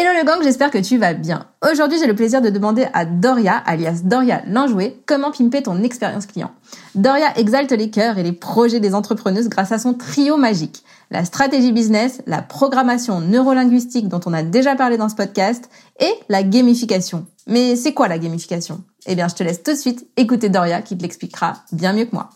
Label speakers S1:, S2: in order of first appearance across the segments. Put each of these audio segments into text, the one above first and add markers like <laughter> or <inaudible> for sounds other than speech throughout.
S1: Hello le gang, j'espère que tu vas bien. Aujourd'hui, j'ai le plaisir de demander à Doria, alias Doria Lanjoué, comment pimper ton expérience client. Doria exalte les cœurs et les projets des entrepreneuses grâce à son trio magique. La stratégie business, la programmation neurolinguistique dont on a déjà parlé dans ce podcast et la gamification. Mais c'est quoi la gamification? Eh bien, je te laisse tout de suite écouter Doria qui te l'expliquera bien mieux que moi.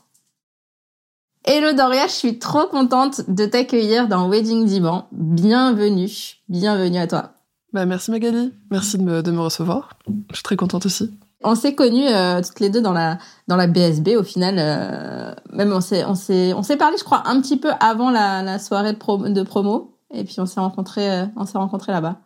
S1: Hello Doria, je suis trop contente de t'accueillir dans Wedding Divan. Bienvenue, bienvenue à toi.
S2: Bah, merci Magali, merci de me, de me recevoir. Je suis très contente aussi.
S1: On s'est connus euh, toutes les deux dans la dans la BSB au final. Euh, même on s'est on s'est on s'est parlé, je crois, un petit peu avant la, la soirée de, pro, de promo. Et puis on s'est rencontrés euh, on s'est rencontrés là-bas.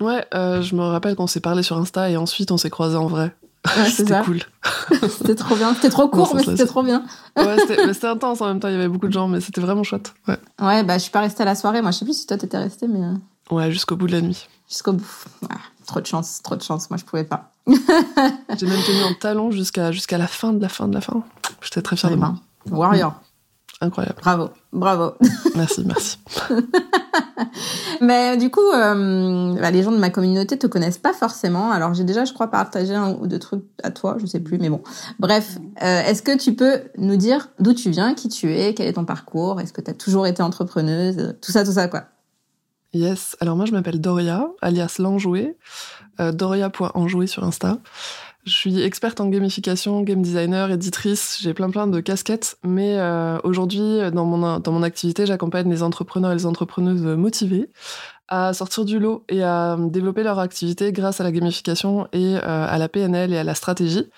S2: Ouais, je me rappelle qu'on s'est parlé sur Insta et ensuite on s'est croisés en vrai.
S1: Ouais,
S2: c'était cool. <laughs>
S1: c'était trop bien. C'était trop court, mais c'était trop bien.
S2: ouais, c'était intense en même temps. Il y avait beaucoup de gens, mais c'était vraiment chouette. Ouais.
S1: Ouais, bah je suis pas restée à la soirée. Moi, je sais plus si toi t'étais restée, mais.
S2: Ouais, jusqu'au bout de la nuit.
S1: Jusqu'au bout. Ouais, trop de chance, trop de chance. Moi, je pouvais pas. <laughs>
S2: J'ai même tenu en talon jusqu'à jusqu'à la fin de la fin de la fin. J'étais très fière de moi.
S1: Warrior.
S2: Incroyable.
S1: Bravo, bravo. <laughs>
S2: Merci, merci.
S1: Mais du coup, euh, bah, les gens de ma communauté te connaissent pas forcément. Alors j'ai déjà, je crois, partagé un ou deux trucs à toi, je sais plus, mais bon. Bref, euh, est-ce que tu peux nous dire d'où tu viens, qui tu es, quel est ton parcours, est-ce que tu as toujours été entrepreneuse, tout ça, tout ça, quoi.
S2: Yes. Alors moi, je m'appelle Doria, alias l'enjoué. Euh, Doria.enjoué sur Insta. Je suis experte en gamification, game designer, éditrice. J'ai plein plein de casquettes, mais euh, aujourd'hui, dans mon dans mon activité, j'accompagne les entrepreneurs et les entrepreneuses motivés à sortir du lot et à développer leur activité grâce à la gamification et euh, à la PNL et à la stratégie.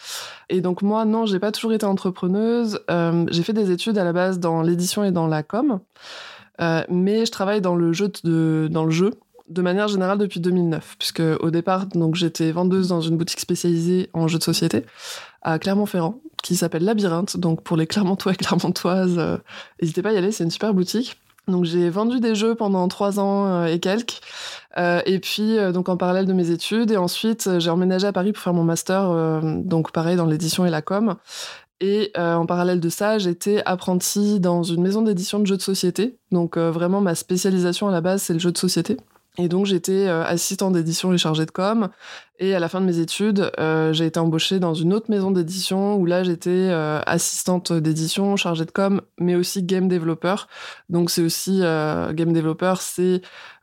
S2: Et donc moi, non, j'ai pas toujours été entrepreneuse. Euh, j'ai fait des études à la base dans l'édition et dans la com, euh, mais je travaille dans le jeu de, dans le jeu de manière générale depuis 2009, puisque au départ, donc j'étais vendeuse dans une boutique spécialisée en jeux de société à Clermont-Ferrand, qui s'appelle Labyrinthe. Donc pour les Clermontois et Clermontoises, euh, n'hésitez pas à y aller, c'est une super boutique. Donc j'ai vendu des jeux pendant trois ans euh, et quelques, euh, et puis euh, donc en parallèle de mes études, et ensuite j'ai emménagé à Paris pour faire mon master, euh, donc pareil dans l'édition et la com. Et euh, en parallèle de ça, j'étais apprentie dans une maison d'édition de jeux de société. Donc vraiment ma spécialisation à la base c'est le jeu de société. Et donc j'étais euh, assistante d'édition et chargée de com. Et à la fin de mes études, euh, j'ai été embauchée dans une autre maison d'édition où là j'étais euh, assistante d'édition, chargée de com, mais aussi game developer. Donc c'est aussi euh, game developer, c'est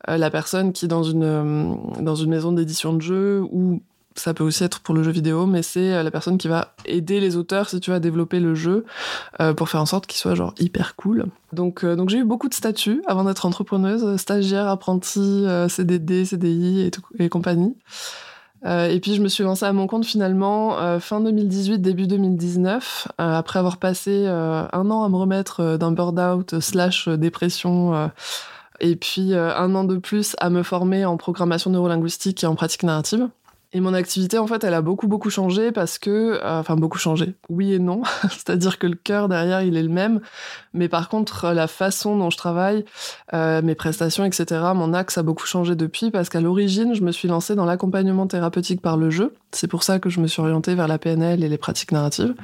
S2: euh, la personne qui dans une dans une maison d'édition de jeux ou ça peut aussi être pour le jeu vidéo, mais c'est la personne qui va aider les auteurs, si tu veux, à développer le jeu euh, pour faire en sorte qu'il soit genre hyper cool. Donc, euh, donc j'ai eu beaucoup de statuts avant d'être entrepreneuse, stagiaire, apprentie, euh, CDD, CDI et, tout, et compagnie. Euh, et puis je me suis lancée à mon compte finalement euh, fin 2018, début 2019, euh, après avoir passé un an à me remettre d'un burn-out slash dépression et puis un an de plus à me former en programmation neurolinguistique et en pratique narrative. Et mon activité, en fait, elle a beaucoup, beaucoup changé parce que, euh, enfin, beaucoup changé. Oui et non. <laughs> C'est-à-dire que le cœur derrière, il est le même. Mais par contre, la façon dont je travaille, euh, mes prestations, etc., mon axe a beaucoup changé depuis parce qu'à l'origine, je me suis lancée dans l'accompagnement thérapeutique par le jeu. C'est pour ça que je me suis orientée vers la PNL et les pratiques narratives.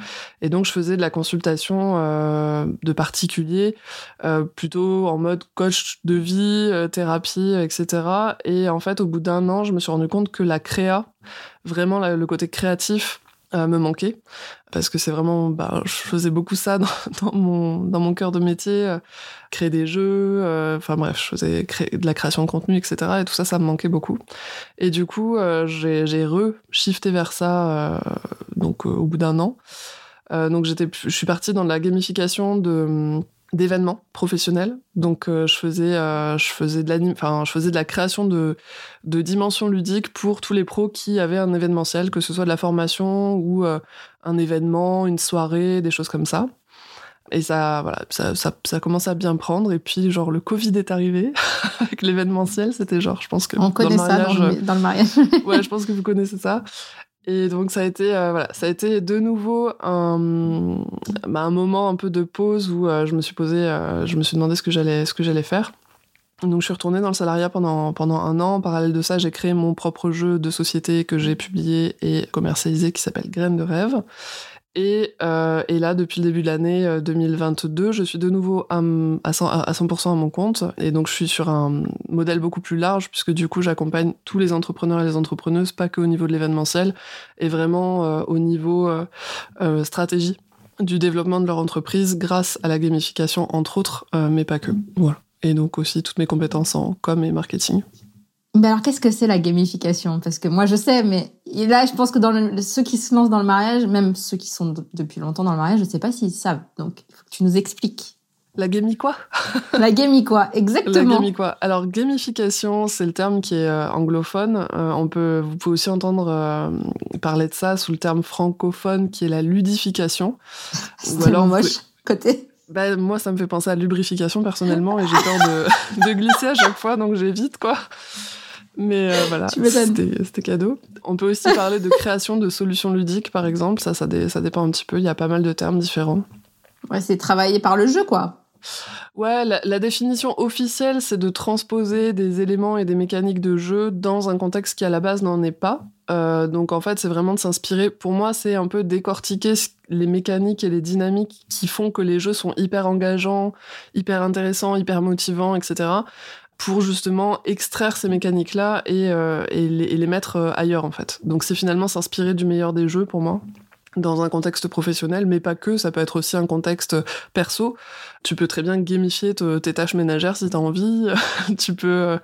S2: Et donc, je faisais de la consultation euh, de particuliers, euh, plutôt en mode coach de vie, euh, thérapie, etc. Et en fait, au bout d'un an, je me suis rendu compte que la créa, vraiment le côté créatif, euh, me manquait parce que c'est vraiment bah, je faisais beaucoup ça <laughs> dans, mon dans mon cœur de métier euh, créer des jeux euh, enfin bref je faisais créer de la création de contenu etc et tout ça ça me manquait beaucoup. Et du coup euh, j'ai j'ai re shifté vers ça donc au bout d'un an. Donc j'étais je suis partie dans la gamification de d'événements professionnels. Donc euh, je faisais euh, je faisais de la enfin je faisais de la création de de dimensions ludiques pour tous les pros qui avaient un événementiel, que ce soit de la formation ou euh, un événement, une soirée, des choses comme ça. Et ça voilà, ça, ça ça commence à bien prendre et puis genre le Covid est arrivé <laughs> avec l'événementiel, c'était genre je pense que
S1: on connaît ça dans le mariage. <laughs>
S2: ouais, je pense que vous connaissez ça. Et donc ça a été euh, voilà, ça a été de nouveau un, bah, moment un peu de pause où euh, je me suis posé, euh, je me suis demandé ce que j'allais faire. Donc je suis retournée dans le salariat pendant pendant un an. En parallèle de ça, j'ai créé mon propre jeu de société que j'ai publié et commercialisé qui s'appelle Graines de rêve. Et, euh, et, là, depuis le début de l'année 2022, euh, je suis de nouveau à, à, 100%, à 100% à mon compte. Et donc, je suis sur un modèle beaucoup plus large, puisque du coup, j'accompagne tous les entrepreneurs et les entrepreneuses, pas qu'au niveau de l'événementiel, et vraiment euh, au niveau euh, euh, stratégie du développement de leur entreprise grâce à la gamification, entre autres, mais pas que. Voilà. Et donc aussi toutes mes compétences en com et marketing.
S1: Ben alors, qu'est-ce que c'est la gamification? Parce que moi, je sais, mais là, je pense que dans le, ceux qui se lancent dans le mariage, même ceux qui sont depuis longtemps dans le mariage, je sais pas s'ils savent. Donc, il faut que tu nous expliques.
S2: La gami quoi?
S1: La gami quoi, <laughs> <laughs> exactement.
S2: La gami quoi. Alors gamification, c'est le terme qui est euh, anglophone. Euh, on peut, vous pouvez aussi entendre euh, parler de ça sous le terme francophone qui est la ludification. <laughs>
S1: Ou alors moche côté.
S2: Bah, moi, ça me fait penser à lubrification personnellement et j'ai peur de, de glisser à chaque fois, donc j'évite quoi. Mais euh, voilà, c'était cadeau. On peut aussi parler de création de solutions ludiques, par exemple. Ça, ça, ça dépend un petit peu. Il y a pas mal de termes différents.
S1: Ouais, c'est travailler par le jeu, quoi.
S2: Ouais, la, définition officielle, c'est de transposer des éléments et des mécaniques de jeu dans un contexte qui à la base n'en est pas. Euh, donc en fait, c'est vraiment de s'inspirer. Pour moi, c'est un peu décortiquer les mécaniques et les dynamiques qui font que les jeux sont hyper engageants, hyper intéressants, hyper motivants, etc pour justement extraire ces mécaniques-là et, euh, les, mettre euh, ailleurs en fait. Donc c'est finalement s'inspirer du meilleur des jeux pour moi dans un contexte professionnel, mais pas que, ça peut être aussi un contexte perso. Tu peux très bien gamifier tes tâches ménagères si t'as envie. <laughs> tu peux euh,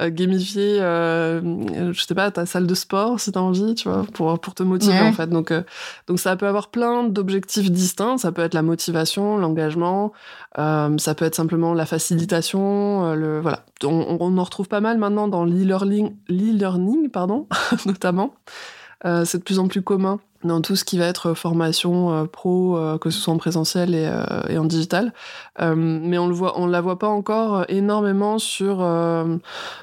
S2: euh, gamifier, euh, je sais pas, ta salle de sport si t'as envie, tu vois, pour, pour te motiver en fait. Donc, euh, donc ça peut avoir plein d'objectifs distincts. Ça peut être la motivation, l'engagement, ça peut être simplement la facilitation, le voilà. On, on, en retrouve pas mal maintenant dans l'e-learning, l'e-learning pardon, <laughs> notamment. c'est de plus en plus commun dans tout ce qui va être formation euh, pro, euh, que ce soit en présentiel et, euh, et en digital. mais on le voit, on la voit pas encore énormément sur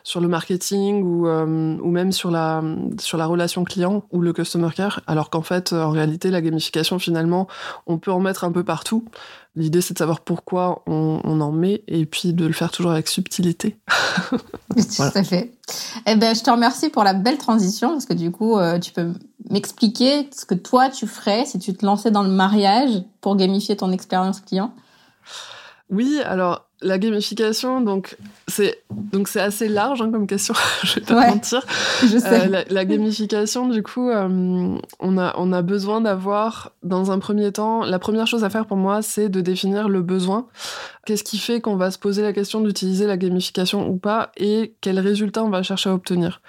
S2: sur le marketing ou ou même sur la sur la relation client ou le customer care. Alors qu'en fait, en réalité, la gamification finalement, on peut en mettre un peu partout. L'idée, c'est de savoir pourquoi on, on, en met et puis de le faire toujours avec subtilité. <laughs>
S1: Tout à fait. Eh ben, je te remercie pour la belle transition parce que du coup, euh, tu peux m'expliquer ce que toi tu ferais si tu te lançais dans le mariage pour gamifier ton expérience client?
S2: Oui, alors la gamification, donc c'est donc c'est assez large hein, comme question. <laughs> je vais pas mentir. <laughs>
S1: Je sais.
S2: Euh, la, gamification, du coup, euh, on a on a besoin d'avoir dans un premier temps, la première chose à faire pour moi, c'est de définir le besoin. Qu'est-ce qui fait qu'on va se poser la question d'utiliser la gamification ou pas, et quels résultats on va chercher à obtenir?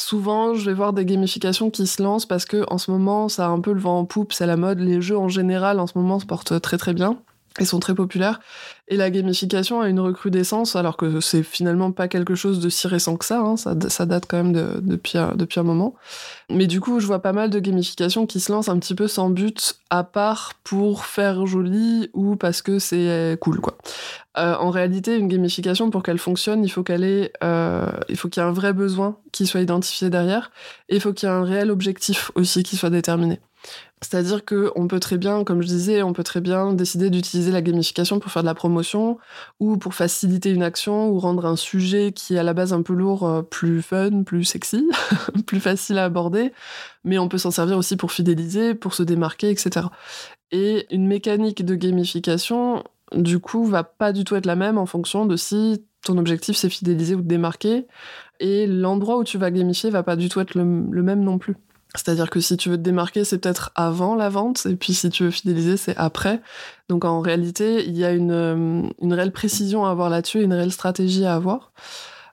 S2: Souvent, je vais voir des gamifications qui se lancent parce que en ce moment, ça a un peu le vent en poupe, c'est la mode. Les jeux en général, en ce moment, se portent très très bien et sont très populaires. Et la gamification a une recrudescence, alors que c'est finalement pas quelque chose de si récent que ça, hein. ça, date quand même de, depuis, un moment. Mais du coup, je vois pas mal de gamification qui se lancent un petit peu sans but, à part pour faire joli ou parce que c'est cool, quoi. Euh, en réalité, une gamification, pour qu'elle fonctionne, il faut qu'elle euh, il faut qu'il y ait un vrai besoin qui soit identifié derrière, et il faut qu'il y ait un réel objectif aussi qui soit déterminé. C'est-à-dire que on peut très bien, comme je disais, on peut très bien décider d'utiliser la gamification pour faire de la promotion ou pour faciliter une action ou rendre un sujet qui est à la base un peu lourd euh, plus fun, plus sexy, <laughs> plus facile à aborder. Mais on peut s'en servir aussi pour fidéliser, pour se démarquer, etc. Et une mécanique de gamification, du coup, va pas du tout être la même en fonction de si ton objectif c'est fidéliser ou démarquer. Et l'endroit où tu vas gamifier va pas du tout être le même non plus. C'est-à-dire que si tu veux te démarquer, c'est peut-être avant la vente, et puis si tu veux fidéliser, c'est après. Donc en réalité, il y a une, euh, une réelle précision à avoir là-dessus, une réelle stratégie à avoir.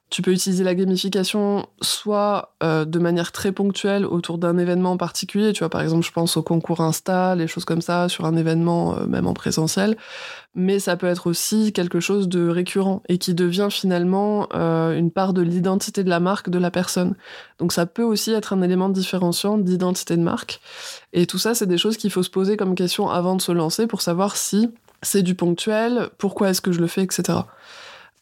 S2: Tu peux utiliser la gamification soit euh, de manière très ponctuelle autour d'un événement en particulier, tu vois, par exemple, je pense au concours Insta, les choses comme ça, sur un événement euh, même en présentiel, mais ça peut être aussi quelque chose de récurrent et qui devient finalement euh, une part de l'identité de la marque de la personne. Donc ça peut aussi être un élément différenciant d'identité de marque. Et tout ça, c'est des choses qu'il faut se poser comme question avant de se lancer pour savoir si c'est du ponctuel, pourquoi est-ce que je le fais, etc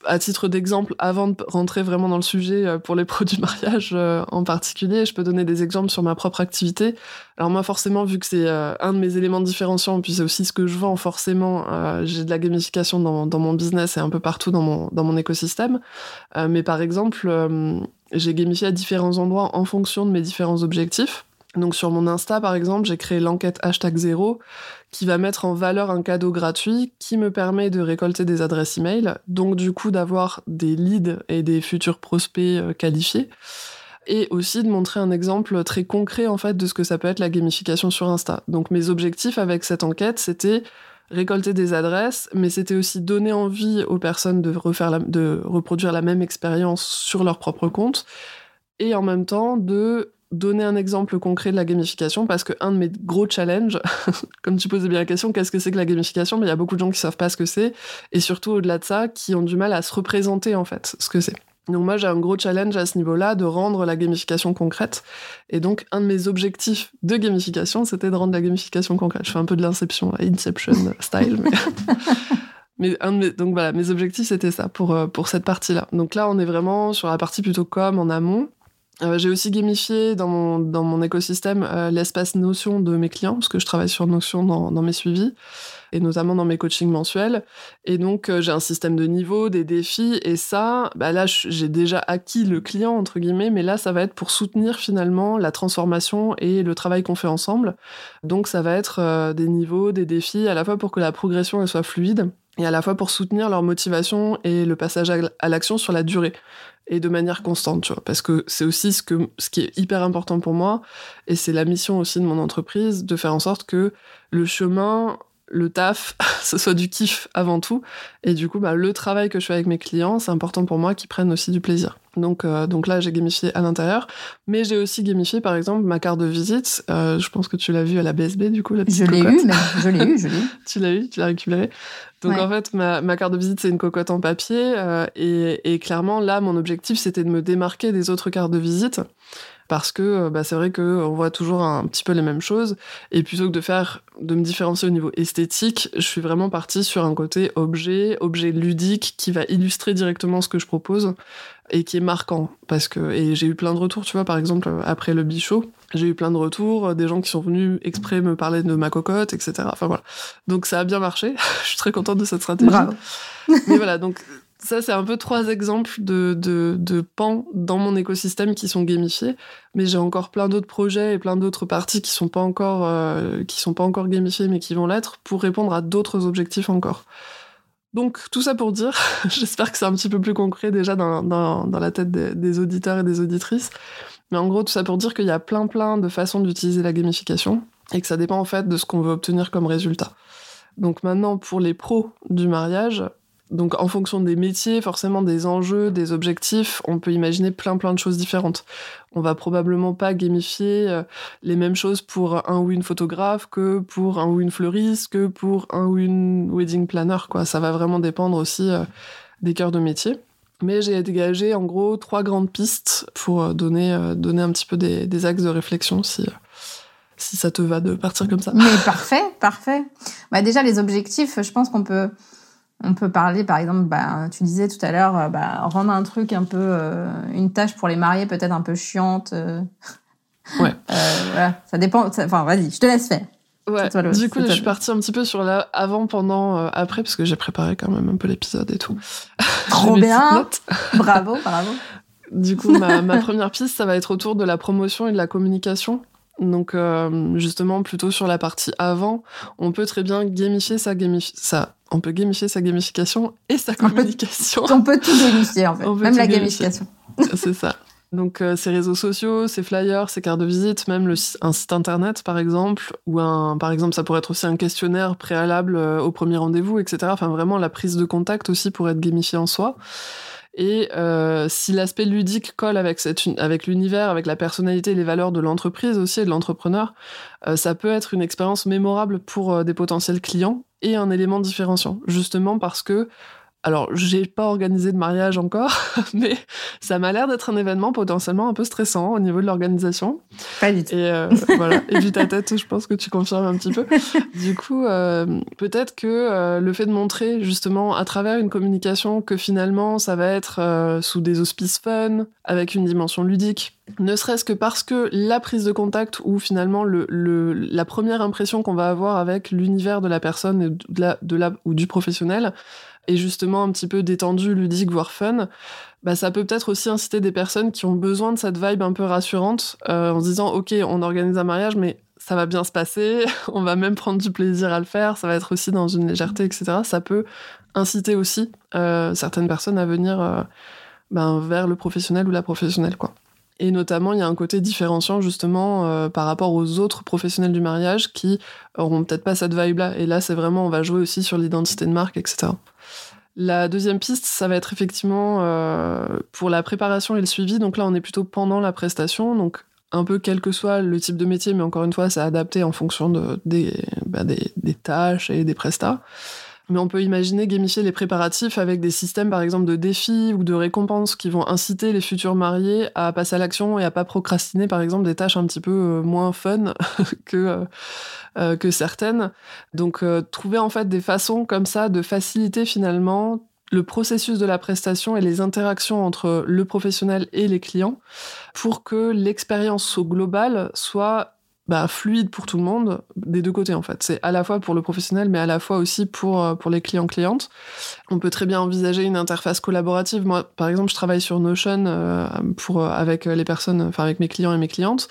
S2: à titre d'exemple, avant de rentrer vraiment dans le sujet euh, pour les <laughs> produits mariage euh, en particulier, je peux donner des exemples sur ma propre activité. Alors moi, forcément, vu que c'est euh, un de mes éléments différenciants, puis c'est aussi ce que je vends, forcément, j'ai de la gamification dans, mon business et un peu partout dans mon écosystème. mais par exemple, j'ai gamifié à différents endroits en fonction de mes différents objectifs. Donc sur mon Insta, par exemple, j'ai créé l'enquête hashtag zéro qui va mettre en valeur un cadeau gratuit qui me permet de récolter des adresses email, donc du coup d'avoir des leads et des futurs prospects euh, qualifiés et aussi de montrer un exemple très concret en fait de ce que ça peut être la gamification sur Insta. Donc mes objectifs avec cette enquête, c'était récolter des adresses, mais c'était aussi donner envie aux personnes de refaire de reproduire la même expérience sur leur propre compte et en même temps de donner un exemple concret de la gamification parce que un de mes gros challenges, <laughs> comme tu posais bien la question, qu'est-ce que c'est que la gamification? Mais il y a beaucoup de gens qui savent pas ce que c'est et surtout au-delà de ça, qui ont du mal à se représenter en fait ce que c'est. Donc moi j'ai un gros challenge à ce niveau-là de rendre la gamification concrète. Et donc un de mes objectifs de gamification, c'était de rendre la gamification concrète. Je fais un peu de l'inception, Inception <laughs> style, mais... <laughs> Mais un de donc voilà, mes objectifs c'était ça pour euh, pour cette partie-là. Donc là, on est vraiment sur la partie plutôt com en amont. Euh, j'ai aussi gamifié dans mon, dans mon écosystème euh, l'espace Notion de mes clients, parce que je travaille sur Notion dans, dans mes suivis, et notamment dans mes coachings mensuels. Et donc, euh, j'ai un système de niveau, des défis, et ça, bah là, j'ai déjà acquis le client, entre guillemets, mais là, ça va être pour soutenir finalement la transformation et le travail qu'on fait ensemble. Donc, ça va être des niveaux, des défis, à la fois pour que la progression elle soit fluide, et à la fois pour soutenir leur motivation et le passage à l'action sur la durée et de manière constante, tu vois, parce que c'est aussi ce que ce qui est hyper important pour moi et c'est la mission aussi de mon entreprise de faire en sorte que le chemin le taf, <laughs> ce soit du kiff avant tout. Et du coup, bah, le travail que je fais avec mes clients, c'est important pour moi qu'ils prennent aussi du plaisir. Donc, euh, donc là, j'ai gamifié à l'intérieur. Mais j'ai aussi gamifié, par exemple, ma carte de visite. Euh, je pense que tu l'as vu à la BSB, du coup, la petite
S1: Je l'ai eu, mais je l'ai eu, je l'ai eu. <laughs>
S2: tu l'as eu, tu l'as récupéré. Donc, en fait, ma, ma, carte de visite, c'est une cocotte en papier. Euh, et, et clairement, là, mon objectif, c'était de me démarquer des autres cartes de visite parce que euh, bah, c'est vrai qu'on voit toujours un petit peu les mêmes choses. Et plutôt que de faire, de me différencier au niveau esthétique, je suis vraiment partie sur un côté objet, objet ludique qui va illustrer directement ce que je propose et qui est marquant. Parce que, et j'ai eu plein de retours, tu vois, par exemple, après le bichot, j'ai eu plein de retours, des gens qui sont venus exprès me parler de ma cocotte, etc. Enfin voilà. Donc ça a bien marché. <laughs> je suis très contente de cette stratégie.
S1: Bravo.
S2: Mais voilà, donc ça, c'est un peu trois exemples de, de, pans dans mon écosystème qui sont gamifiés. Mais j'ai encore plein d'autres projets et plein d'autres parties qui sont euh, sont pas encore gamifiées, mais qui vont l'être pour répondre à d'autres objectifs encore. Donc, tout ça pour dire, <laughs> j'espère que c'est un petit peu plus concret déjà dans la tête des, des, auditeurs et des auditrices. Mais en gros, tout ça pour dire qu'il y a plein plein de façons d'utiliser la gamification et que ça dépend en fait de ce qu'on veut obtenir comme résultat. Donc maintenant, pour les pros du mariage, donc en fonction des métiers, forcément des enjeux, des objectifs, on peut imaginer plein plein de choses différentes. On va probablement pas gamifier euh, les mêmes choses pour un ou une photographe que pour un ou une fleuriste, que pour un ou une wedding planner quoi. Ça va vraiment dépendre aussi euh, des cœurs de métier. Mais j'ai dégagé en gros trois grandes pistes pour euh, donner, donner un petit peu des, des axes de réflexion si, si ça te va de partir comme ça.
S1: Mais parfait, parfait. Bah déjà les objectifs, je pense qu'on peut on peut parler, par exemple, bah, tu disais tout à l'heure, euh, bah, rendre un truc un peu, euh, une tâche pour les mariés peut-être un peu chiante. Euh. <laughs>
S2: Ouais.
S1: voilà, ça dépend. Enfin, vas-y, je te laisse faire.
S2: Ouais. du coup, je suis partie un petit peu sur la avant, pendant, après, parce que j'ai préparé quand même un peu l'épisode et tout. <laughs>
S1: Trop bien. <laughs> bravo, bravo.
S2: Du coup, ma, ma première piste, ça va être autour de la promotion et de la communication. Donc justement plutôt sur la partie avant, on peut très bien gamifier sa gamifier ça on peut gamifier sa gamification et sa communication. <laughs>
S1: On peut, tout gamifier en fait, même la gamification. <laughs>
S2: C'est ça. Donc euh, ces réseaux sociaux, ces flyers, ces cartes de visite, même le, un site internet par exemple, ou un, par exemple ça pourrait être aussi un questionnaire préalable euh, au premier rendez-vous, etc. Enfin vraiment la prise de contact aussi pour être gamifié en soi. Et euh, si l'aspect ludique colle avec, avec l'univers, avec la personnalité et les valeurs de l'entreprise aussi et de l'entrepreneur, euh, ça peut être une expérience mémorable pour euh, des potentiels clients et un élément différenciant, justement parce que alors, j'ai pas organisé de mariage encore, <laughs> mais ça m'a l'air d'être un événement potentiellement un peu stressant au niveau de l'organisation.
S1: Pas du tout.
S2: Et euh, <laughs> voilà. Et vu ta tête, je pense que tu confirmes un petit peu. <laughs> Du coup, euh, peut-être que euh, le fait de montrer justement à travers une communication que finalement ça va être sous des auspices fun, avec une dimension ludique, ne serait-ce que parce que la prise de contact ou finalement le, le la première impression qu'on va avoir avec l'univers de la personne et de la, de la, ou du professionnel et justement un petit peu détendu, ludique, voire fun, bah, ça peut peut-être aussi inciter des personnes qui ont besoin de cette vibe un peu rassurante euh, en se disant ok on organise un mariage mais ça va bien se passer, <laughs> on va même prendre du plaisir à le faire, ça va être aussi dans une légèreté, etc. Ça peut inciter aussi euh, certaines personnes à venir euh, ben, vers le professionnel ou la professionnelle quoi. Et notamment, il y a un côté différenciant justement euh, par rapport aux autres professionnels du mariage qui auront peut-être pas cette vibe-là. Et là, c'est vraiment, on va jouer aussi sur l'identité de marque, etc. La deuxième piste, ça va être effectivement euh, pour la préparation et le suivi. Donc là, on est plutôt pendant la prestation. Donc un peu quel que soit le type de métier, mais encore une fois, c'est adapté en fonction de, des, bah, des, des, tâches et des prestats. Mais on peut imaginer gamifier les préparatifs avec des systèmes, par exemple, de défis ou de récompenses qui vont inciter les futurs mariés à passer à l'action et à pas procrastiner, par exemple, des tâches un petit peu euh, moins fun <laughs> que, euh, euh, que certaines. Donc, trouver en fait des façons comme ça de faciliter finalement le processus de la prestation et les interactions entre le professionnel et les clients pour que l'expérience globale soit bah, fluide pour tout le monde, des deux côtés en fait. C'est à la fois pour le professionnel, mais à la fois aussi pour, euh, pour les clients-clientes. On peut très bien envisager une interface collaborative. Moi, par exemple, je travaille sur Notion euh, pour, euh, avec les personnes, enfin avec mes clients et mes clientes.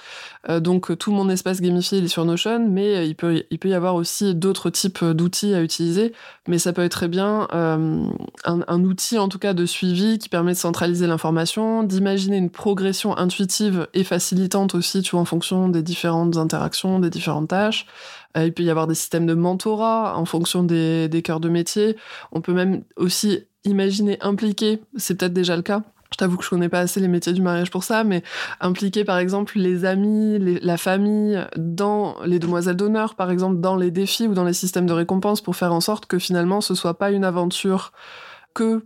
S2: donc tout mon espace gamifié il est sur Notion, mais il peut, il peut y avoir aussi d'autres types d'outils à utiliser. Mais ça peut être très bien un, un outil en tout cas de suivi qui permet de centraliser l'information, d'imaginer une progression intuitive et facilitante aussi, tu vois, en fonction des différentes interactions, des différentes tâches. Euh, il peut y avoir des systèmes de mentorat en fonction des, des cœurs de métier. On peut même aussi imaginer impliquer, c'est peut-être déjà le cas, je t'avoue que je connais pas assez les métiers du mariage pour ça, mais impliquer par exemple les amis, la famille dans les demoiselles d'honneur, par exemple dans les défis ou dans les systèmes de récompense pour faire en sorte que finalement ce soit pas une aventure que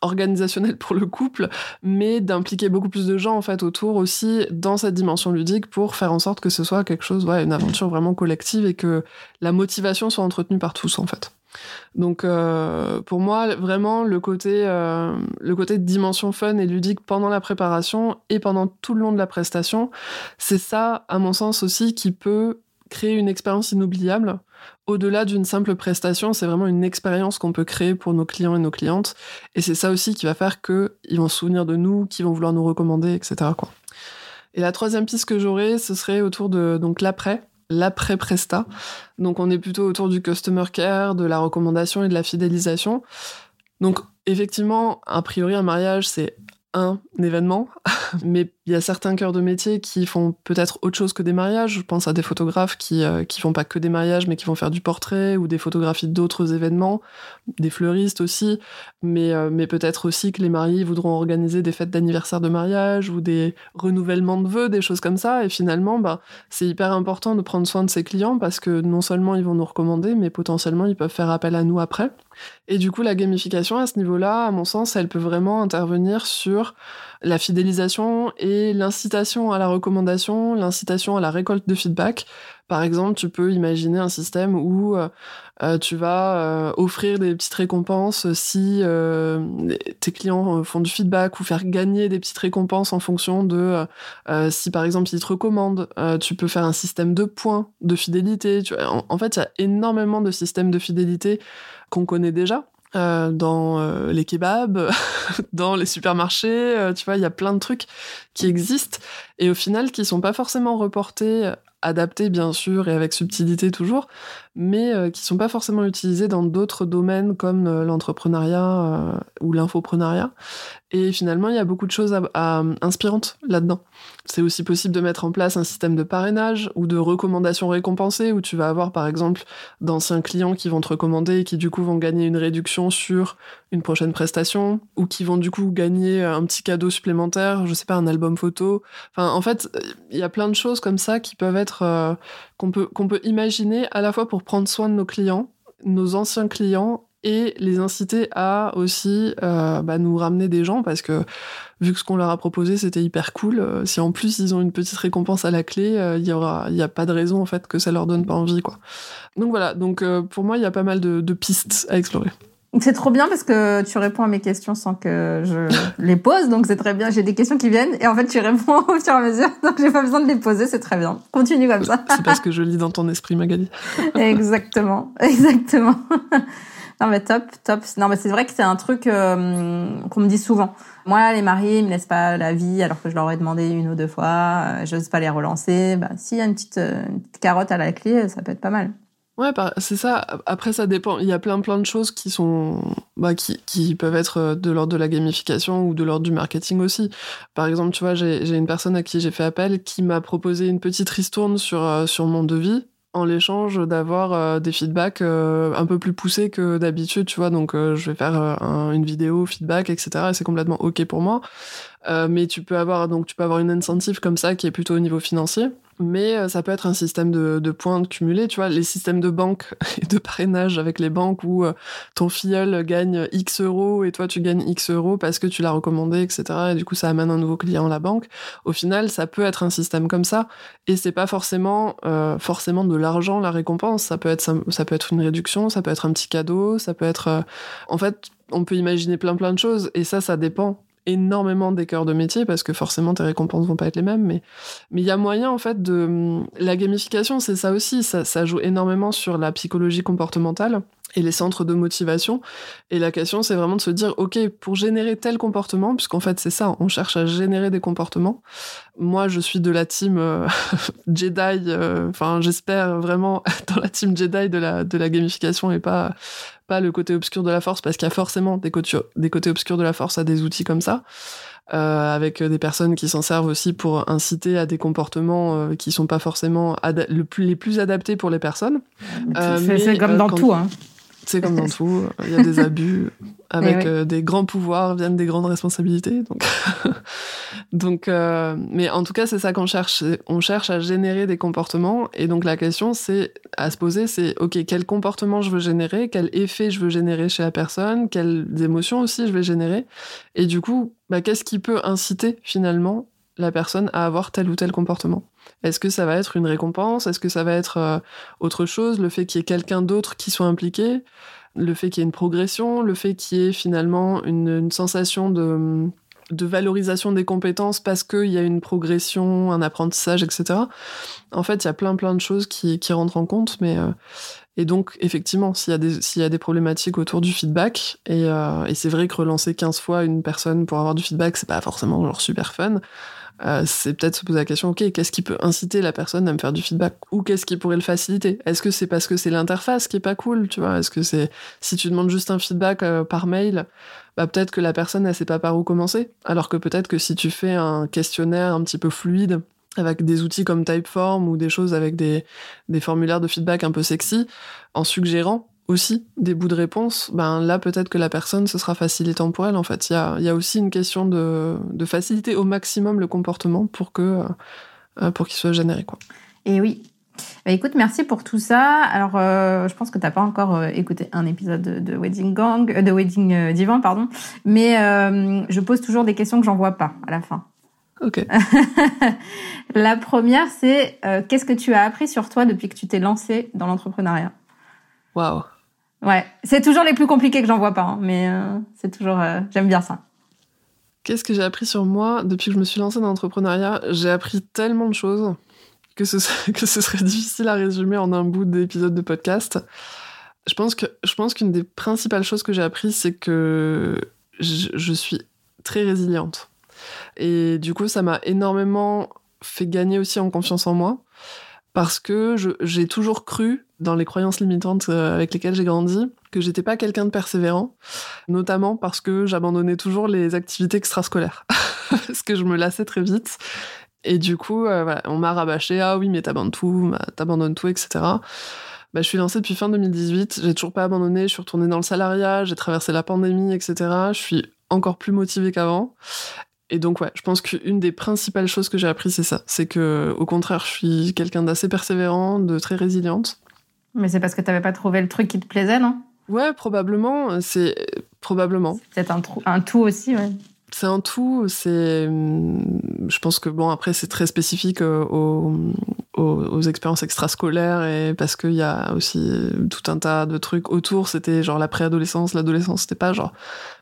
S2: organisationnel pour le couple, mais d'impliquer beaucoup plus de gens en fait autour aussi dans cette dimension ludique pour faire en sorte que ce soit quelque chose, ouais, une aventure vraiment collective et que la motivation soit entretenue par tous en fait. Donc euh, pour moi vraiment le côté euh, le côté dimension fun et ludique pendant la préparation et pendant tout le long de la prestation, c'est ça à mon sens aussi qui peut créer une expérience inoubliable au-delà d'une simple prestation, c'est vraiment une expérience qu'on peut créer pour nos clients et nos clientes. Et c'est ça aussi qui va faire qu'ils vont se souvenir de nous, qu'ils vont vouloir nous recommander, etc. Quoi. Et la troisième piste que j'aurais, ce serait autour de l'après, l'après-presta. Donc on est plutôt autour du customer care, de la recommandation et de la fidélisation. Donc effectivement, a priori, un mariage, c'est un événement, <laughs> mais il y a certains cœurs de métier qui font peut-être autre chose que des mariages. Je pense à des photographes qui, euh, qui font pas que des mariages, mais qui vont faire du portrait ou des photographies d'autres événements, des fleuristes aussi, mais, euh, mais peut-être aussi que les mariés voudront organiser des fêtes d'anniversaire de mariage ou des renouvellements de vœux, des choses comme ça. Et finalement, bah, c'est hyper important de prendre soin de ses clients parce que non seulement ils vont nous recommander, mais potentiellement ils peuvent faire appel à nous après. Et du coup, la gamification à ce niveau-là, à mon sens, elle peut vraiment intervenir sur la fidélisation et l'incitation à la recommandation, l'incitation à la récolte de feedback. Par exemple, tu peux imaginer un système où euh, euh, tu vas euh, offrir des petites récompenses si tes clients font du feedback ou faire gagner des petites récompenses en fonction de si par exemple ils te recommandent. tu peux faire un système de points de fidélité. en fait, il y a énormément de systèmes de fidélité qu'on connaît déjà. Euh, dans euh, les kebabs, <laughs> dans les supermarchés, euh, tu vois, il y a plein de trucs qui existent et au final qui sont pas forcément reportés, adaptés bien sûr et avec subtilité toujours, mais euh, qui sont pas forcément utilisés dans d'autres domaines comme euh, l'entrepreneuriat ou l'infoprenariat. Et finalement, il y a beaucoup de choses inspirantes là-dedans. C'est aussi possible de mettre en place un système de parrainage ou de recommandations récompensées où tu vas avoir par exemple d'anciens clients qui vont te recommander et qui du coup vont gagner une réduction sur une prochaine prestation ou qui vont du coup gagner un petit cadeau supplémentaire, je sais pas, un album photo. Enfin, en fait, il y a plein de choses comme ça qui peuvent être euh, qu'on peut qu'on peut imaginer à la fois pour prendre soin de nos clients, nos anciens clients et les inciter à aussi euh, bah, nous ramener des gens parce que vu que ce qu'on leur a proposé c'était hyper cool, euh, si en plus ils ont une petite récompense à la clé, il y aura, il a pas de raison en fait que ça leur donne pas envie quoi. Donc voilà, donc pour moi il y a pas mal de pistes à explorer.
S1: C'est trop bien parce que tu réponds à mes questions sans que je les pose, donc c'est très bien. J'ai des questions qui viennent et en fait tu réponds <laughs> au fur et à mesure, donc j'ai pas besoin de les poser, c'est très bien. Continue comme ça.
S2: C'est parce que je lis dans ton esprit, Magali. <laughs>
S1: exactement, exactement. Non mais top, top. Non mais c'est vrai que c'est un truc euh, qu'on me dit souvent. Moi, les mariés ils me laissent pas la vie alors que je leur ai demandé une ou deux fois. Euh, J'ose pas les relancer. Bah, s'il y a une petite, euh, une petite carotte à la clé, ça peut être pas mal.
S2: Ouais, c'est ça. Après, ça dépend. Il y a plein plein de choses qui sont, bah, qui, qui peuvent être euh, de l'ordre de la gamification ou de l'ordre du marketing aussi. Par exemple, tu vois, j'ai une personne à qui j'ai fait appel qui m'a proposé une petite ristourne sur euh, sur mon devis en l'échange d'avoir euh, des feedbacks un peu plus poussés que d'habitude, tu vois. Donc, je vais faire une vidéo feedback, etc. Et c'est complètement ok pour moi. mais tu peux avoir donc tu peux avoir une incentive comme ça qui est plutôt au niveau financier mais euh, ça peut être un système de, de points cumulés, tu vois, les systèmes de banque <laughs> et de parrainage avec les banques où euh, ton filleul gagne X euros et toi tu gagnes X euros parce que tu l'as recommandé, etc. Et du coup ça amène un nouveau client à la banque. Au final, ça peut être un système comme ça et c'est pas forcément euh, forcément de l'argent la récompense. Ça peut être ça, peut être une réduction, ça peut être un petit cadeau, ça peut être en fait on peut imaginer plein plein de choses et ça ça dépend énormément des cœurs de métier parce que forcément tes récompenses vont pas être les mêmes mais mais il y a moyen en fait de la gamification c'est ça aussi. Ça, ça joue énormément sur la psychologie comportementale et les centres de motivation. Et la question, c'est vraiment de se dire, OK, pour générer tel comportement, puisqu'en fait, c'est ça, on cherche à générer des comportements. Moi, je suis de la team euh, <laughs> Jedi, euh, enfin, j'espère vraiment <laughs> dans la team Jedi de la, de la gamification et pas, pas le côté obscur de la force, parce qu'il y a forcément des côtés, des côtés obscurs de la force à des outils comme ça. Euh, avec des personnes qui s'en servent aussi pour inciter à des comportements euh, qui sont pas forcément le plus, les plus adaptés pour les personnes.
S1: c'est comme dans tout, hein.
S2: C'est comme dans tout, il y a des abus. <laughs> Avec euh, des grands pouvoirs viennent des grandes responsabilités. Donc, <laughs> donc euh, mais en tout cas, c'est ça qu'on cherche. On cherche à générer des comportements. Et donc la question, c'est à se poser, c'est ok, quel comportement je veux générer, quel effet je veux générer chez la personne, quelles émotions aussi je vais générer. Et du coup, bah, qu'est-ce qui peut inciter finalement la personne à avoir tel ou tel comportement? Est-ce que ça va être une récompense? Est-ce que ça va être euh, autre chose? Le fait qu'il y ait quelqu'un d'autre qui soit impliqué? Le fait qu'il y ait une progression? Le fait qu'il y ait finalement une, sensation de, valorisation des compétences parce qu'il y a une progression, un apprentissage, etc. En fait, il y a plein plein de choses qui, rentrent en compte, mais euh, et donc effectivement, s'il y a des s'il y a des problématiques autour du feedback, et, euh, et c'est vrai que relancer 15 fois une personne pour avoir du feedback, c'est pas forcément genre super fun. Euh, c'est peut-être se poser la question, ok, qu'est-ce qui peut inciter la personne à me faire du feedback Ou qu'est-ce qui pourrait le faciliter? Est-ce que c'est parce que c'est l'interface qui est pas cool, tu vois? Est-ce que c'est si tu demandes juste un feedback euh, par mail, bah peut-être que la personne elle sait pas par où commencer, alors que peut-être que si tu fais un questionnaire un petit peu fluide avec des outils comme Typeform ou des choses avec des, des formulaires de feedback un peu sexy, en suggérant aussi des bouts de réponse, ben là peut-être que la personne ce sera facilitant pour elle en fait. Il y a, y a, aussi une question de, de, faciliter au maximum le comportement pour que euh, euh, pour qu'il soit généré quoi.
S1: Et oui. Bah, écoute, merci pour tout ça. Alors, euh, je pense que t'as pas encore écouté un épisode de, Wedding Gang, de Wedding Divin, pardon. Mais je pose toujours des questions que j'en vois pas à la fin.
S2: Ok. <laughs>
S1: la première, c'est qu'est-ce que tu as appris sur toi depuis que tu t'es lancé dans l'entrepreneuriat?
S2: Waouh.
S1: Ouais, c'est toujours les plus compliqués que j'en vois pas, hein, mais euh, c'est toujours, euh, j'aime bien ça.
S2: Qu'est-ce que j'ai appris sur moi depuis que je me suis lancée dans l'entrepreneuriat? J'ai appris tellement de choses que ce, <laughs> que ce serait difficile à résumer en un bout d'épisode de podcast. Je pense qu'une des principales choses que j'ai appris, c'est que je suis très résiliente. Et du coup, ça m'a énormément fait gagner aussi en confiance en moi. Parce que j'ai toujours cru dans les croyances limitantes euh, avec lesquelles j'ai grandi que j'étais pas quelqu'un de persévérant, notamment parce que j'abandonnais toujours les activités extrascolaires, <laughs> parce que je me lassais très vite. Et du coup, euh, on m'a rabâché ah oui mais t'abandonnes tout, t'abandonnes tout, etc. Bah, je suis lancée depuis fin 2018, j'ai toujours pas abandonné, je suis retournée dans le salariat, j'ai traversé la pandémie, etc. Je suis encore plus motivée qu'avant. Et donc ouais, je pense qu'une des principales choses que j'ai appris c'est ça, c'est que au contraire, je suis quelqu'un d'assez persévérant, de très résiliente.
S1: Mais c'est parce que t'avais pas trouvé le truc qui te plaisait, non?
S2: Ouais, probablement. C'est probablement.
S1: C'est un, un tout aussi, ouais
S2: c'est un tout. C'est, hum, je pense que bon après c'est très spécifique euh, aux, aux, expériences extrascolaires et parce qu'il y a aussi tout un tas de trucs autour. C'était genre la préadolescence, l'adolescence. C'était pas genre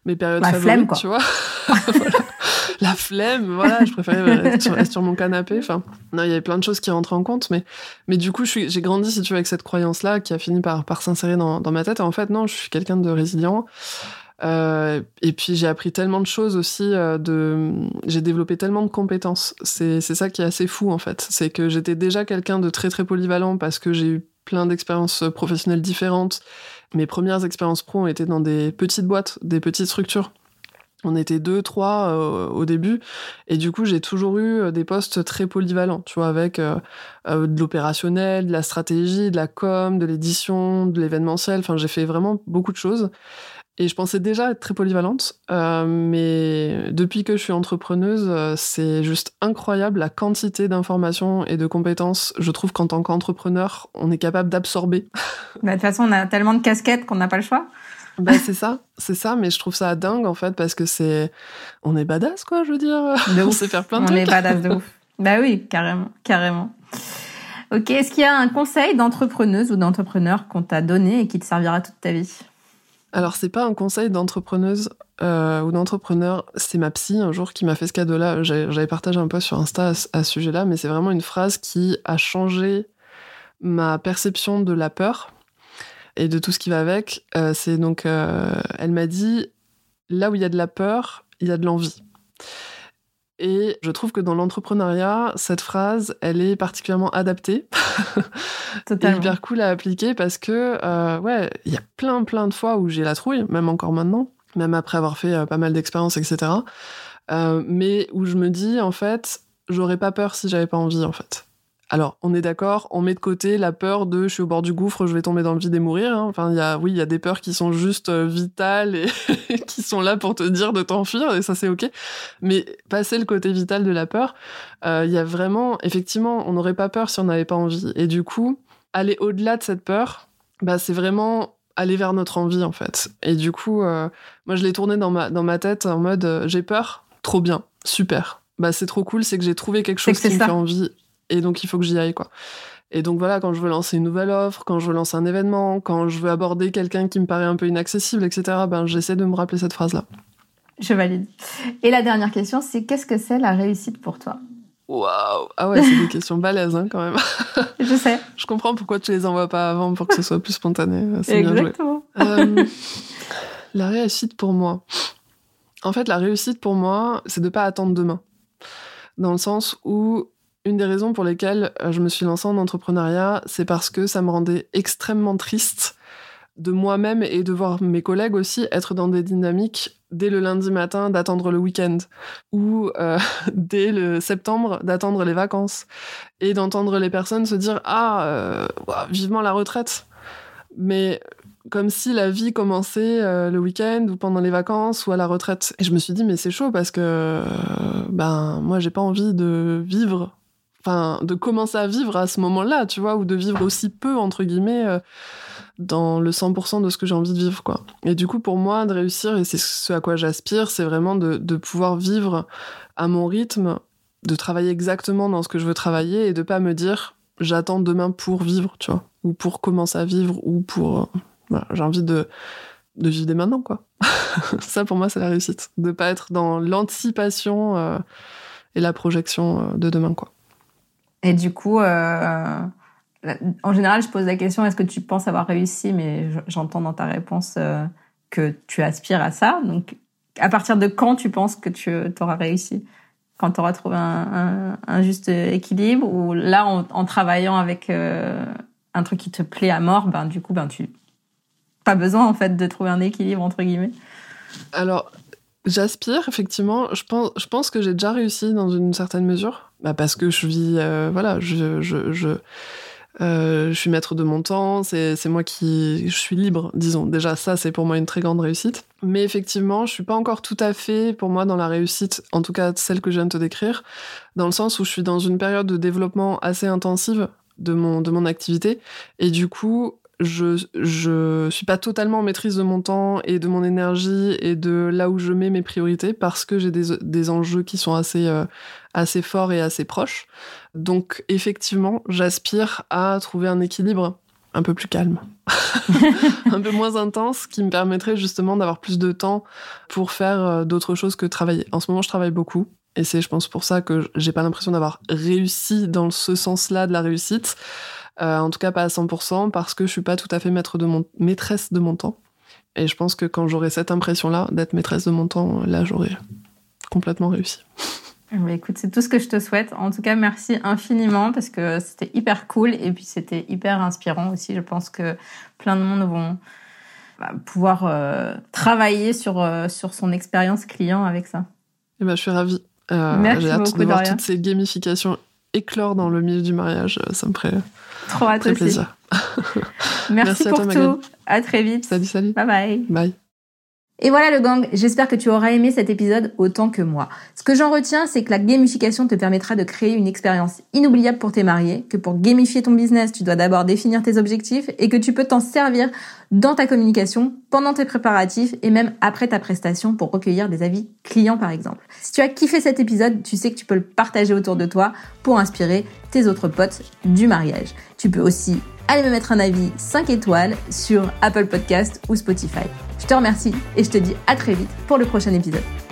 S2: mes périodes
S1: la
S2: flemme,
S1: quoi.
S2: tu vois. <laughs> <laughs> La flemme, voilà. Je préférais <laughs> rester sur, mon canapé. Enfin, non, il y avait plein de choses qui rentraient en compte, mais mais du coup, j'ai grandi si tu veux avec cette croyance là qui a fini par par s'insérer dans, dans ma tête. Et en fait, non, je suis quelqu'un de résilient. Euh, et puis j'ai appris tellement de choses aussi, euh, de... j'ai développé tellement de compétences. C'est ça qui est assez fou en fait. C'est que j'étais déjà quelqu'un de très très polyvalent parce que j'ai eu plein d'expériences professionnelles différentes. Mes premières expériences pro ont été dans des petites boîtes, des petites structures. On était deux, trois euh, au début, et du coup j'ai toujours eu des postes très polyvalents, tu vois, avec de l'opérationnel, de la stratégie, de la com, de l'édition, de l'événementiel. Enfin, j'ai fait vraiment beaucoup de choses. Et je pensais déjà être très polyvalente, euh, mais depuis que je suis entrepreneuse, euh, c'est juste incroyable la quantité d'informations et de compétences. Je trouve qu'en tant qu'entrepreneur, on est capable d'absorber.
S1: Bah, de toute façon, on a tellement de casquettes qu'on n'a pas le choix.
S2: Bah, c'est ça, c'est ça, mais je trouve ça dingue en fait parce que c'est, on est badass quoi, je veux dire. <laughs> on sait faire plein de
S1: on
S2: trucs.
S1: On est badass de ouf. bah oui, carrément, carrément. Ok, est-ce qu'il y a un conseil d'entrepreneuse ou d'entrepreneur qu'on t'a donné et qui te servira toute ta vie?
S2: Alors, c'est pas un conseil d'entrepreneuse euh, ou d'entrepreneur, c'est ma psy un jour qui m'a fait ce cadeau-là. J'avais partagé un peu sur Insta à, ce sujet-là, mais c'est vraiment une phrase qui a changé ma perception de la peur et de tout ce qui va avec. Euh, c'est donc, euh, elle m'a dit, là où il y a de la peur, il y a de l'envie. Et je trouve que dans l'entrepreneuriat, cette phrase, elle est particulièrement adaptée. <laughs> Totalement. hyper cool à appliquer parce que, euh, ouais, il y a plein, plein de fois où j'ai la trouille, même encore maintenant, même après avoir fait pas mal d'expériences, etc. Mais où je me dis, en fait, j'aurais pas peur si j'avais pas envie, en fait. Alors, on est d'accord, on met de côté la peur de je suis au bord du gouffre, je vais tomber dans le vide et mourir. Hein. Enfin, il y a, oui, il y a des peurs qui sont juste euh, vitales et <laughs> qui sont là pour te dire de t'enfuir et ça c'est ok. Mais passer le côté vital de la peur, euh, il y a vraiment, effectivement, on n'aurait pas peur si on n'avait pas envie. Et du coup, aller au-delà de cette peur, bah c'est vraiment aller vers notre envie en fait. Et du coup, euh, moi je l'ai tourné dans ma dans ma tête en mode j'ai peur, trop bien, super. Bah c'est trop cool, c'est que j'ai trouvé quelque chose qui me fait envie et donc il faut que j'y aille quoi. Et donc voilà, quand je veux lancer une nouvelle offre, quand je veux lancer un événement, quand je veux aborder quelqu'un qui me paraît un peu inaccessible, etc., ben j'essaie de me rappeler cette phrase-là.
S1: Je valide. Et la dernière question, c'est qu'est-ce que c'est la réussite pour toi?
S2: Waouh Ah ouais, c'est des <laughs> questions balèzes hein, quand même.
S1: Je sais. <laughs>
S2: Je comprends pourquoi tu les envoies pas avant pour que ce soit plus spontané.
S1: Exactement.
S2: Bien joué. Euh, la réussite pour moi. En fait, la réussite pour moi, c'est de pas attendre demain. Dans le sens où une des raisons pour lesquelles euh, je me suis lancée en entrepreneuriat, c'est parce que ça me rendait extrêmement triste de moi-même et de voir mes collègues aussi être dans des dynamiques dès le lundi matin d'attendre le week-end ou euh, <laughs> dès le septembre d'attendre les vacances et d'entendre les personnes se dire ah euh, vivement la retraite. Mais comme si la vie commençait le week-end ou pendant les vacances ou à la retraite. Et je me suis dit mais c'est chaud parce que ben moi j'ai pas envie de vivre enfin, de commencer à vivre à ce moment-là, tu vois, ou de vivre aussi peu, entre guillemets, euh, dans le 100% de ce que j'ai envie de vivre, quoi. Et du coup, pour moi, de réussir, et c'est ce à quoi j'aspire, c'est vraiment de, pouvoir vivre à mon rythme, de travailler exactement dans ce que je veux travailler et de pas me dire j'attends demain pour vivre, tu vois, ou pour commencer à vivre, ou pour. Euh, j'ai envie de, de vivre dès maintenant, quoi. <laughs> Ça, pour moi, c'est la réussite. De pas être dans l'anticipation euh, et la projection de demain, quoi.
S1: Et du coup, euh, en général, je pose la question est-ce que tu penses avoir réussi? Mais j'entends dans ta réponse euh, que tu aspires à ça. Donc, à partir de quand tu penses que tu auras réussi? Quand tu auras trouvé un, juste équilibre ou là en, travaillant avec euh, un truc qui te plaît à mort ben du coup ben tu pas besoin en fait de trouver un équilibre entre guillemets.
S2: Alors j'aspire effectivement. Je pense je pense que j'ai déjà réussi dans une certaine mesure bah parce que je vis euh, voilà je, je, je euh, je suis maître de mon temps, c'est moi qui... Je suis libre, disons. Déjà, ça, c'est pour moi une très grande réussite. Mais effectivement, je suis pas encore tout à fait, pour moi, dans la réussite, en tout cas celle que je viens de te décrire, dans le sens où je suis dans une période de développement assez intensive de mon, de mon activité. Et du coup, je je suis pas totalement en maîtrise de mon temps et de mon énergie et de là où je mets mes priorités parce que j'ai des, des enjeux qui sont assez euh, assez forts et assez proches. Donc effectivement, j'aspire à trouver un équilibre un peu plus calme, <laughs> un peu moins intense, qui me permettrait justement d'avoir plus de temps pour faire euh, d'autres choses que travailler. En ce moment, je travaille beaucoup. Et c'est, je pense, pour ça que j'ai pas l'impression d'avoir réussi dans ce sens-là de la réussite. Euh, en tout cas, pas à 100%, parce que je suis pas tout à fait maître de mon, maîtresse de mon temps. Et je pense que quand j'aurai cette impression-là, d'être maîtresse de mon temps, là, j'aurai complètement réussi.
S1: Bah, écoute, c'est tout ce que je te souhaite. En tout cas, merci infiniment parce que c'était hyper cool et puis c'était hyper inspirant aussi. Je pense que plein de monde vont bah, pouvoir euh, travailler sur, euh, sur son expérience client avec ça.
S2: Et eh ben, je suis ravie. Euh, j'ai hâte de voir toutes ces gamifications éclore dans le milieu du mariage. Ça me ferait,
S1: Trop
S2: très plaisir.
S1: merci, pour à toi, tout. À très vite.
S2: Salut, salut.
S1: Bye bye.
S2: Bye.
S1: Et voilà le gang, j'espère que tu auras aimé cet épisode autant que moi. Ce que j'en retiens, c'est que la gamification te permettra de créer une expérience inoubliable pour tes mariés, que pour gamifier ton business, tu dois d'abord définir tes objectifs et que tu peux t'en servir dans ta communication, pendant tes préparatifs et même après ta prestation pour recueillir des avis clients par exemple. Si tu as kiffé cet épisode, tu sais que tu peux le partager autour de toi pour inspirer tes autres potes du mariage. Tu peux aussi aller me mettre un avis 5 étoiles sur Apple Podcast ou Spotify. Je te remercie et je te dis à très vite pour le prochain épisode.